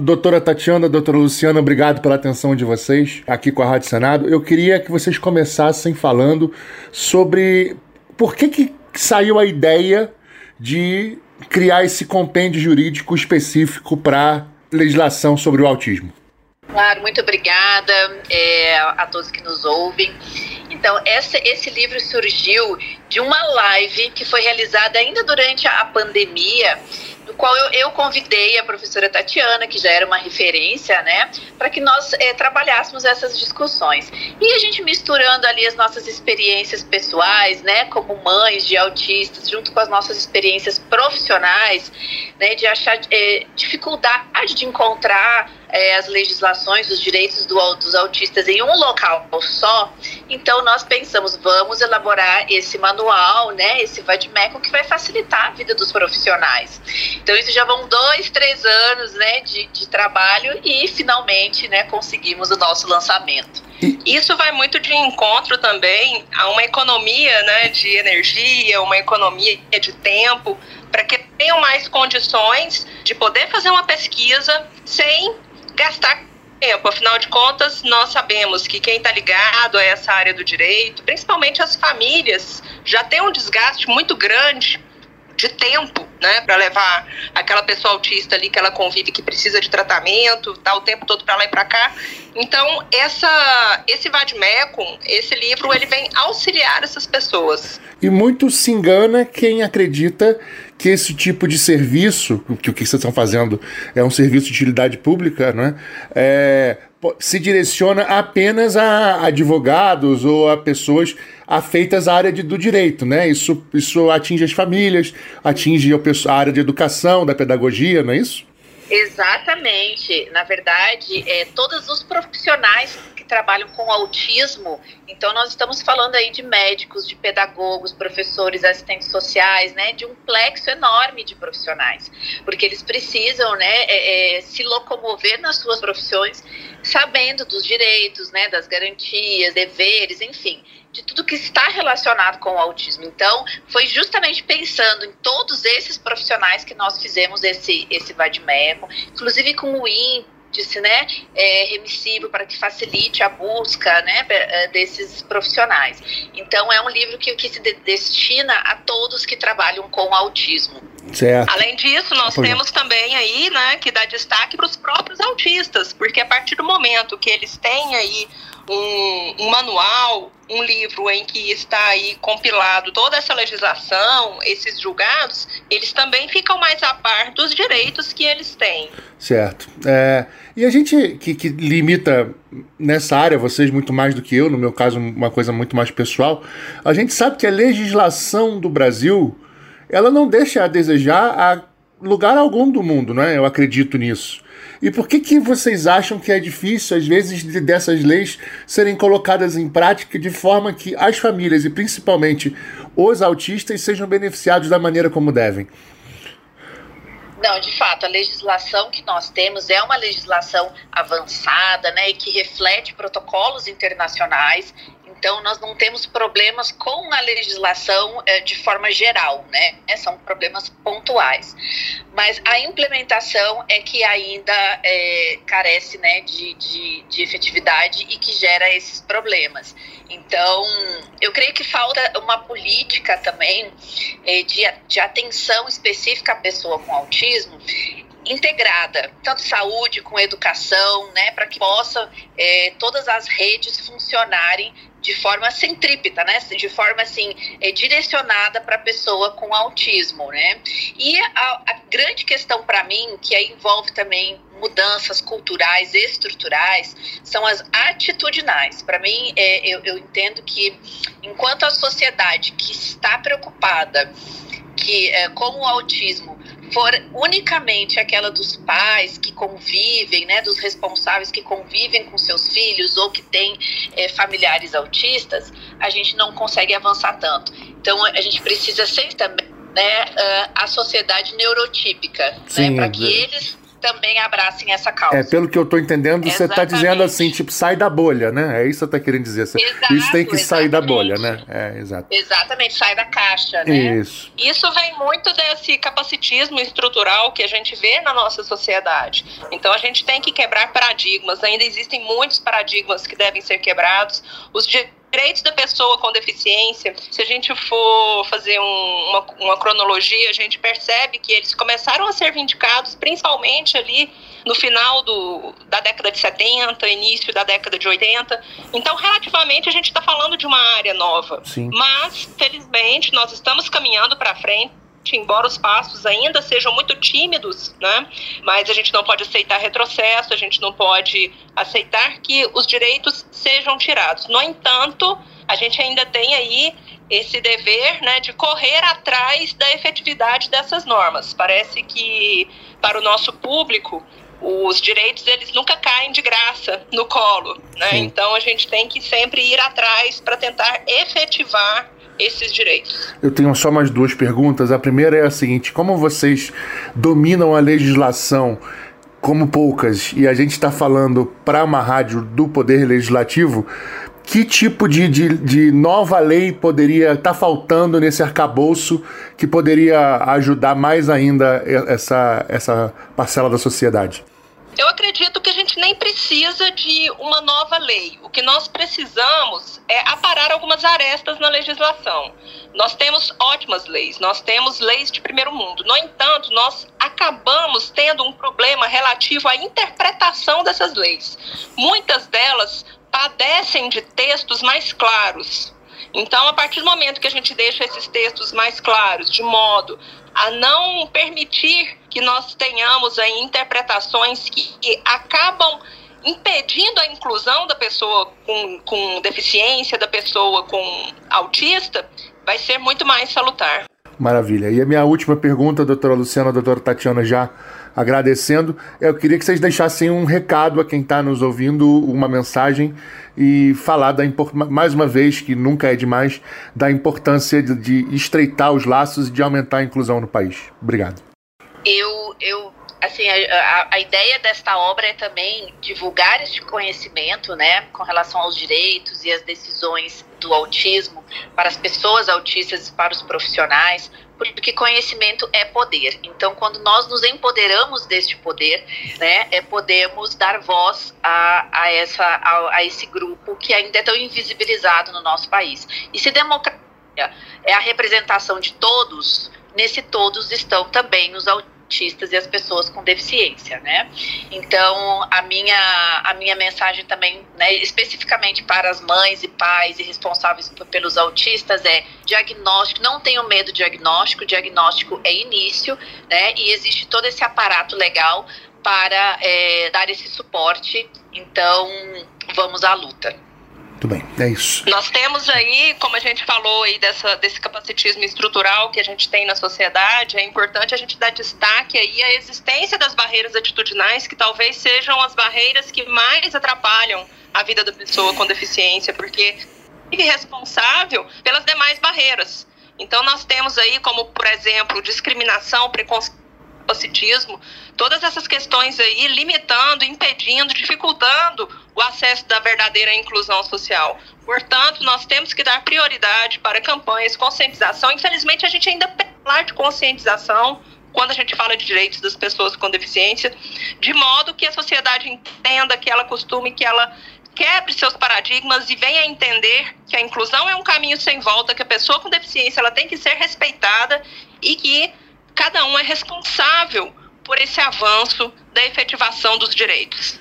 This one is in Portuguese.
Doutora Tatiana, doutora Luciana, obrigado pela atenção de vocês aqui com a Rádio Senado. Eu queria que vocês começassem falando sobre por que, que saiu a ideia de criar esse compêndio jurídico específico para legislação sobre o autismo. Claro, muito obrigada é, a todos que nos ouvem. Então, essa, esse livro surgiu de uma live que foi realizada ainda durante a pandemia no qual eu, eu, convidei a professora Tatiana, que já era uma referência, né, para que nós é, trabalhássemos essas discussões. E a gente misturando ali as nossas experiências pessoais, né, como mães de autistas, junto com as nossas experiências profissionais, né, de achar é, dificuldade de encontrar é, as legislações, os direitos do, dos autistas em um local só, então nós pensamos, vamos elaborar esse manual, né, esse vademecum que vai facilitar a vida dos profissionais. Então isso já vão dois, três anos, né, de, de trabalho e finalmente, né, conseguimos o nosso lançamento. Isso vai muito de encontro também a uma economia, né, de energia, uma economia de tempo, para que tenham mais condições de poder fazer uma pesquisa sem gastar tempo. Afinal de contas, nós sabemos que quem está ligado a essa área do direito, principalmente as famílias, já tem um desgaste muito grande de tempo, né, para levar aquela pessoa autista ali que ela convive, que precisa de tratamento, tá o tempo todo para lá e para cá. Então, essa, esse Vadmecum, esse livro, ele vem auxiliar essas pessoas. E muito se engana quem acredita que esse tipo de serviço, que o que vocês estão fazendo é um serviço de utilidade pública, né, é, se direciona apenas a advogados ou a pessoas afeitas à área de, do direito, né? Isso, isso atinge as famílias, atinge a área de educação, da pedagogia, não é isso? Exatamente. Na verdade, é, todos os profissionais trabalham com autismo, então nós estamos falando aí de médicos, de pedagogos, professores, assistentes sociais, né, de um plexo enorme de profissionais, porque eles precisam, né, é, é, se locomover nas suas profissões, sabendo dos direitos, né, das garantias, deveres, enfim de tudo que está relacionado com o autismo. Então, foi justamente pensando em todos esses profissionais que nós fizemos esse, esse Vadmeco, inclusive com o índice né, é, remissivo para que facilite a busca né, é, desses profissionais. Então, é um livro que, que se destina a todos que trabalham com autismo. Certo. Além disso, nós temos também aí, né, que dá destaque para os próprios autistas, porque a partir do momento que eles têm aí um, um, manual, um livro em que está aí compilado toda essa legislação, esses julgados, eles também ficam mais a par dos direitos que eles têm. Certo. É, e a gente que, que limita nessa área, vocês muito mais do que eu, no meu caso, uma coisa muito mais pessoal, a gente sabe que a legislação do Brasil ela não deixa a desejar a lugar algum do mundo, não é? Eu acredito nisso. E por que, que vocês acham que é difícil, às vezes, de, dessas leis serem colocadas em prática de forma que as famílias e principalmente os autistas sejam beneficiados da maneira como devem? Não, de fato, a legislação que nós temos é uma legislação avançada, né, e que reflete protocolos internacionais então, nós não temos problemas com a legislação é, de forma geral, né? É, são problemas pontuais. Mas a implementação é que ainda é, carece né, de, de, de efetividade e que gera esses problemas. Então, eu creio que falta uma política também é, de, de atenção específica à pessoa com autismo integrada, tanto saúde com educação, né, para que possa todas as redes funcionarem de forma centrípeta, né? De forma assim é, direcionada para a pessoa com autismo, né? E a, a grande questão para mim, que aí envolve também mudanças culturais, estruturais, são as atitudinais. Para mim, é, eu, eu entendo que enquanto a sociedade que está preocupada que é, com o autismo for unicamente aquela dos pais que convivem, né, dos responsáveis que convivem com seus filhos ou que têm é, familiares autistas, a gente não consegue avançar tanto. Então, a gente precisa sempre também né, a sociedade neurotípica, né, para que eles também abracem essa causa. É, pelo que eu estou entendendo, você está dizendo assim, tipo, sai da bolha, né? É isso que você está querendo dizer. Exato, isso tem que exatamente. sair da bolha, né? É, exato. Exatamente, sai da caixa, né? Isso. Isso vem muito desse capacitismo estrutural que a gente vê na nossa sociedade. Então a gente tem que quebrar paradigmas. Ainda existem muitos paradigmas que devem ser quebrados. Os direitos da pessoa com deficiência, se a gente for fazer um, uma, uma, cronologia, a gente percebe que eles começaram a ser vindicados principalmente ali no final do, da década de 70, início da década de 80. Então, relativamente, a gente está falando de uma área nova. Sim. Mas, felizmente, nós estamos caminhando para frente embora os passos ainda sejam muito tímidos, né? Mas a gente não pode aceitar retrocesso, a gente não pode aceitar que os direitos sejam tirados. No entanto, a gente ainda tem aí esse dever, né, de correr atrás da efetividade dessas normas. Parece que para o nosso público os direitos eles nunca caem de graça no colo, né? Então a gente tem que sempre ir atrás para tentar efetivar esses direitos. Eu tenho só mais duas perguntas. A primeira é a seguinte: como vocês dominam a legislação como poucas e a gente está falando para uma rádio do Poder Legislativo? Que tipo de, de, de nova lei poderia estar tá faltando nesse arcabouço que poderia ajudar mais ainda essa, essa parcela da sociedade? Eu acredito que a gente nem precisa de uma nova lei. O que nós precisamos é aparar algumas arestas na legislação. Nós temos ótimas leis, nós temos leis de primeiro mundo. No entanto, nós acabamos tendo um problema relativo à interpretação dessas leis. Muitas delas padecem de textos mais claros. Então, a partir do momento que a gente deixa esses textos mais claros, de modo a não permitir que nós tenhamos aí interpretações que, que acabam impedindo a inclusão da pessoa com, com deficiência, da pessoa com autista, vai ser muito mais salutar. Maravilha. E a minha última pergunta, doutora Luciana, doutora Tatiana, já agradecendo, eu queria que vocês deixassem um recado a quem está nos ouvindo, uma mensagem e falar da mais uma vez que nunca é demais da importância de, de estreitar os laços e de aumentar a inclusão no país. Obrigado. Eu, eu assim, a, a, ideia desta obra é também divulgar este conhecimento, né, com relação aos direitos e as decisões do autismo para as pessoas autistas e para os profissionais, porque conhecimento é poder. Então, quando nós nos empoderamos deste poder, né, é, podemos dar voz a, a, essa, a, a esse grupo que ainda é tão invisibilizado no nosso país. E se democracia é a representação de todos, nesse todos estão também os autistas autistas e as pessoas com deficiência, né? Então, a minha, a minha mensagem também, né, especificamente para as mães e pais e responsáveis pelos autistas é diagnóstico, não tenham medo do diagnóstico, diagnóstico é início, né? E existe todo esse aparato legal para é, dar esse suporte. Então, vamos à luta. Muito bem, é isso. Nós temos aí, como a gente falou aí dessa, desse capacitismo estrutural que a gente tem na sociedade, é importante a gente dar destaque aí à existência das barreiras atitudinais, que talvez sejam as barreiras que mais atrapalham a vida da pessoa com deficiência, porque é responsável pelas demais barreiras. Então nós temos aí como, por exemplo, discriminação, preconceito, capacitismo, todas essas questões aí limitando, impedindo, dificultando o acesso da verdadeira inclusão social. Portanto, nós temos que dar prioridade para campanhas conscientização. Infelizmente, a gente ainda falar de conscientização quando a gente fala de direitos das pessoas com deficiência, de modo que a sociedade entenda, que ela costume, que ela quebre seus paradigmas e venha entender que a inclusão é um caminho sem volta, que a pessoa com deficiência ela tem que ser respeitada e que cada um é responsável por esse avanço da efetivação dos direitos.